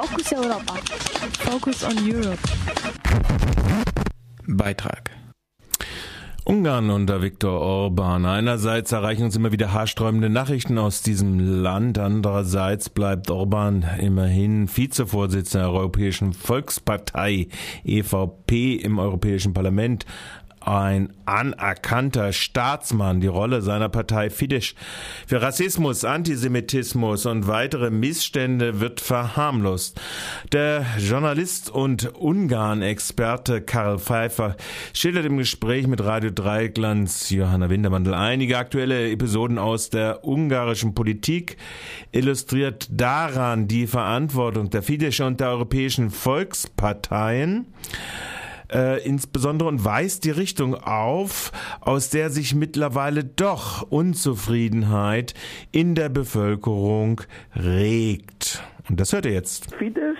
Fokus Europa. Focus on Europe. Beitrag. Ungarn unter Viktor Orban. Einerseits erreichen uns immer wieder haarsträubende Nachrichten aus diesem Land, andererseits bleibt Orban immerhin Vizevorsitzender der Europäischen Volkspartei EVP im Europäischen Parlament ein anerkannter Staatsmann. Die Rolle seiner Partei Fidesz für Rassismus, Antisemitismus und weitere Missstände wird verharmlost. Der Journalist und Ungarn-Experte Karl Pfeiffer schildert im Gespräch mit Radio Dreiglanz Johanna Wintermantel einige aktuelle Episoden aus der ungarischen Politik, illustriert daran die Verantwortung der Fidesz und der europäischen Volksparteien äh, insbesondere und weist die Richtung auf, aus der sich mittlerweile doch Unzufriedenheit in der Bevölkerung regt. Und das hört ihr jetzt. Fidesz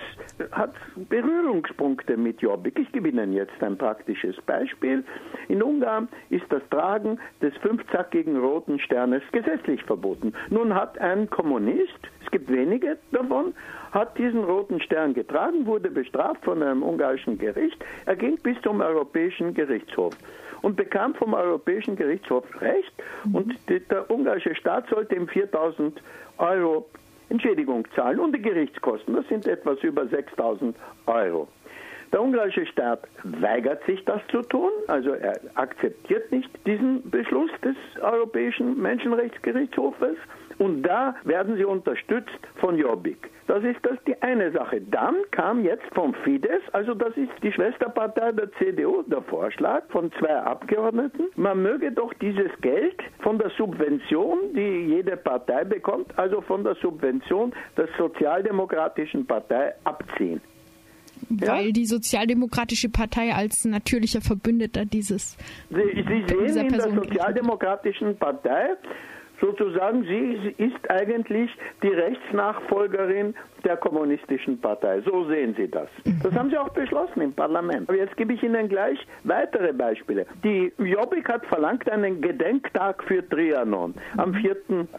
hat Berührungspunkte mit Jobbik. Ich gebe Ihnen jetzt ein praktisches Beispiel. In Ungarn ist das Tragen des fünfzackigen roten Sternes gesetzlich verboten. Nun hat ein Kommunist, es gibt wenige davon, hat diesen roten Stern getragen, wurde bestraft von einem ungarischen Gericht. Er ging bis zum Europäischen Gerichtshof und bekam vom Europäischen Gerichtshof Recht und der ungarische Staat sollte ihm 4000 Euro Entschädigung zahlen und die Gerichtskosten. Das sind etwas über 6000 Euro. Der ungarische Staat weigert sich, das zu tun, also er akzeptiert nicht diesen Beschluss des Europäischen Menschenrechtsgerichtshofes und da werden sie unterstützt von Jobbik. Das ist das die eine Sache. Dann kam jetzt vom Fidesz, also das ist die Schwesterpartei der CDU, der Vorschlag von zwei Abgeordneten, man möge doch dieses Geld von der Subvention, die jede Partei bekommt, also von der Subvention der Sozialdemokratischen Partei abziehen. Weil ja? die Sozialdemokratische Partei als natürlicher Verbündeter dieses. Sie, Sie sehen in der Sozialdemokratischen Partei sozusagen, sie ist eigentlich die Rechtsnachfolgerin der kommunistischen Partei. So sehen Sie das. Das haben Sie auch beschlossen im Parlament. Aber jetzt gebe ich Ihnen gleich weitere Beispiele. Die Jobbik hat verlangt einen Gedenktag für Trianon am 4.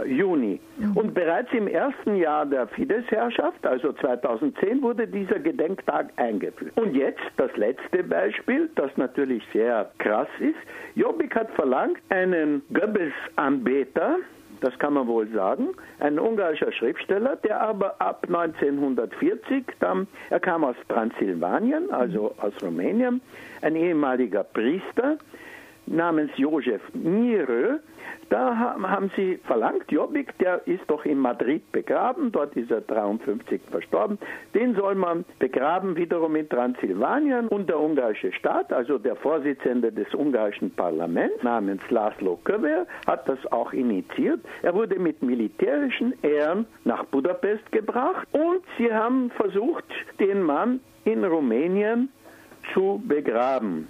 Juni. Und bereits im ersten Jahr der Fidesz-Herrschaft, also 2010, wurde dieser Gedenktag eingeführt. Und jetzt das letzte Beispiel, das natürlich sehr krass ist. Jobbik hat verlangt, einen Goebbels-Anbeter, das kann man wohl sagen, ein ungarischer Schriftsteller, der aber ab 1940, dann, er kam aus Transsilvanien, also aus Rumänien, ein ehemaliger Priester namens Josef Nierö, da haben sie verlangt, Jobbik, der ist doch in Madrid begraben, dort ist er 53 verstorben, den soll man begraben wiederum in Transsilvanien und der ungarische Staat, also der Vorsitzende des ungarischen Parlaments namens Laszlo Köver, hat das auch initiiert. Er wurde mit militärischen Ehren nach Budapest gebracht und sie haben versucht, den Mann in Rumänien zu begraben.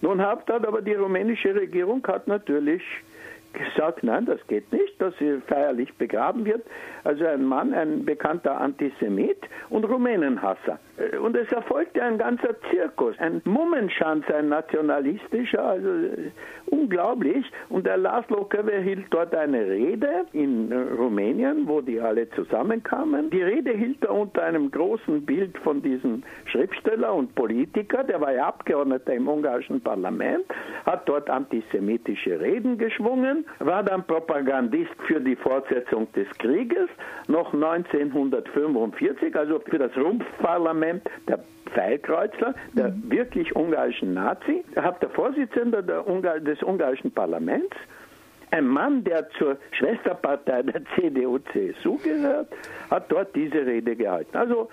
Nun hat aber die rumänische Regierung hat natürlich gesagt, nein, das geht nicht, dass sie feierlich begraben wird. Also ein Mann, ein bekannter Antisemit und Rumänenhasser. Äh, und es erfolgte ein ganzer Zirkus, ein Mummenschanz, ein nationalistischer, also äh, unglaublich. Und der Laszlo Köver hielt dort eine Rede in äh, Rumänien, wo die alle zusammenkamen. Die Rede hielt er unter einem großen Bild von diesem Schriftsteller und Politiker, der war ja Abgeordneter im ungarischen Parlament, hat dort antisemitische Reden geschwungen, war dann Propagandist für die Fortsetzung des Krieges, noch 1945, also für das Rumpfparlament Parlament, der Pfeilkreuzler, der mhm. wirklich ungarischen Nazi, hat der Vorsitzende der Ungar des ungarischen Parlaments, ein Mann, der zur Schwesterpartei der CDU-CSU gehört, hat dort diese Rede gehalten. Also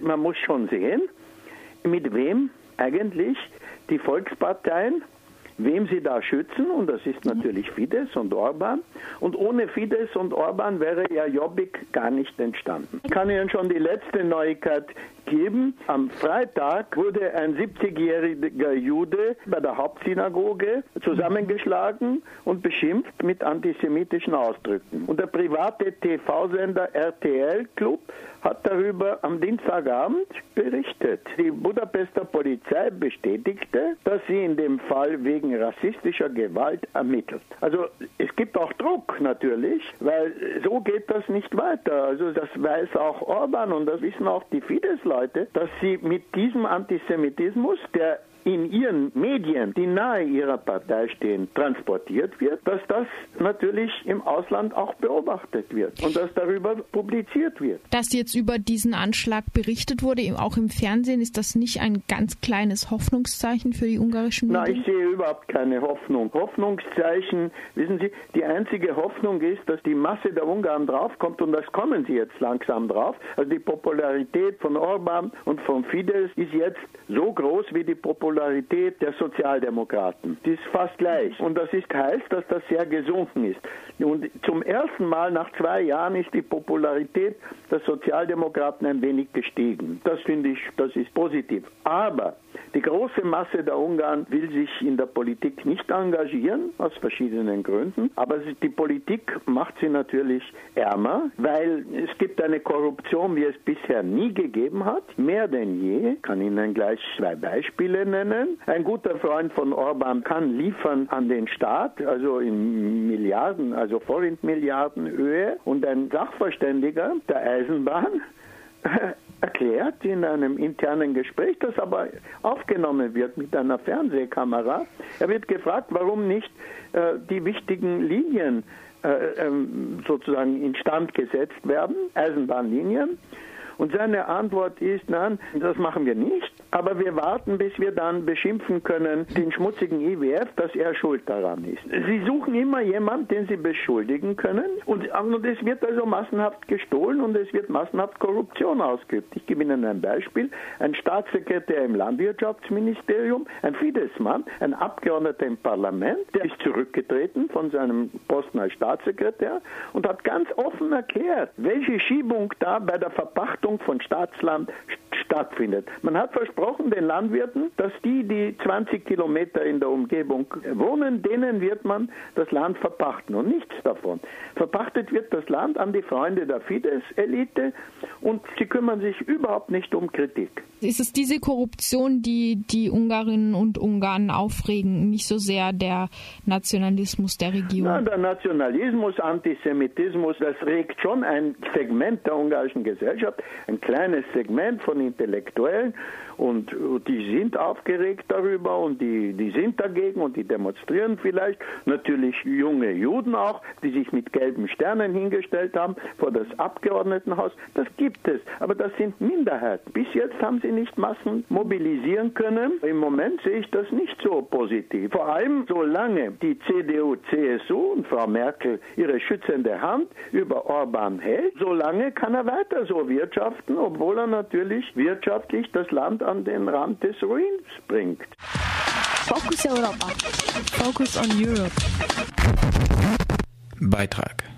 man muss schon sehen, mit wem eigentlich die Volksparteien wem sie da schützen, und das ist natürlich Fidesz und Orban. Und ohne Fidesz und Orban wäre ja Jobbik gar nicht entstanden. Ich kann Ihnen schon die letzte Neuigkeit geben. Am Freitag wurde ein 70-jähriger Jude bei der Hauptsynagoge zusammengeschlagen und beschimpft mit antisemitischen Ausdrücken. Und der private TV-Sender RTL Club hat darüber am Dienstagabend berichtet. Die Budapester Polizei bestätigte, dass sie in dem Fall wegen rassistischer Gewalt ermittelt. Also es gibt auch Druck natürlich, weil so geht das nicht weiter. Also das weiß auch Orban und das wissen auch die Fidesz-Leute, dass sie mit diesem Antisemitismus, der in ihren Medien, die nahe ihrer Partei stehen, transportiert wird, dass das natürlich im Ausland auch beobachtet wird und dass darüber publiziert wird. Dass jetzt über diesen Anschlag berichtet wurde, auch im Fernsehen, ist das nicht ein ganz kleines Hoffnungszeichen für die ungarischen Medien? Nein, ich sehe überhaupt keine Hoffnung. Hoffnungszeichen, wissen Sie, die einzige Hoffnung ist, dass die Masse der Ungarn draufkommt und das kommen sie jetzt langsam drauf. Also die Popularität von Orban und von Fidesz ist jetzt so groß wie die Popularität Popularität der Sozialdemokraten. Die ist fast gleich. Und das ist, heißt, dass das sehr gesunken ist. Und zum ersten Mal nach zwei Jahren ist die Popularität der Sozialdemokraten ein wenig gestiegen. Das finde ich, das ist positiv. Aber die große Masse der Ungarn will sich in der Politik nicht engagieren, aus verschiedenen Gründen. Aber die Politik macht sie natürlich ärmer, weil es gibt eine Korruption, wie es bisher nie gegeben hat, mehr denn je. Ich kann Ihnen gleich zwei Beispiele nennen. Ein guter Freund von Orban kann liefern an den Staat, also in Milliarden, also Forint-Milliardenhöhe. Und ein Sachverständiger der Eisenbahn erklärt in einem internen Gespräch, das aber aufgenommen wird mit einer Fernsehkamera. Er wird gefragt, warum nicht äh, die wichtigen Linien äh, ähm, sozusagen instand gesetzt werden, Eisenbahnlinien. Und seine Antwort ist, nein, das machen wir nicht, aber wir warten, bis wir dann beschimpfen können, den schmutzigen IWF, dass er schuld daran ist. Sie suchen immer jemanden, den sie beschuldigen können und, und es wird also massenhaft gestohlen und es wird massenhaft Korruption ausgeübt. Ich gebe Ihnen ein Beispiel. Ein Staatssekretär im Landwirtschaftsministerium, ein Fidesz-Mann, ein Abgeordneter im Parlament, der ist zurückgetreten von seinem Posten als Staatssekretär und hat ganz offen erklärt, welche Schiebung da bei der Verpachtung von Staatsland stattfindet. Man hat versprochen den Landwirten, dass die, die 20 Kilometer in der Umgebung wohnen, denen wird man das Land verpachten und nichts davon. Verpachtet wird das Land an die Freunde der Fidesz-Elite und sie kümmern sich überhaupt nicht um Kritik. Ist es diese Korruption, die die Ungarinnen und Ungarn aufregen, nicht so sehr der Nationalismus der Regierung? Na, der Nationalismus, Antisemitismus, das regt schon ein Segment der ungarischen Gesellschaft, ein kleines Segment von Intellektuellen Intellektuellen und die sind aufgeregt darüber und die, die sind dagegen und die demonstrieren vielleicht. Natürlich junge Juden auch, die sich mit gelben Sternen hingestellt haben vor das Abgeordnetenhaus. Das gibt es, aber das sind Minderheiten. Bis jetzt haben sie nicht Massen mobilisieren können. Im Moment sehe ich das nicht so positiv. Vor allem solange die CDU, CSU und Frau Merkel ihre schützende Hand über Orban hält, solange kann er weiter so wirtschaften, obwohl er natürlich wirtschaftlich das Land an den Rand des Ruins bringt. Focus Europa. Focus on Europe. Beitrag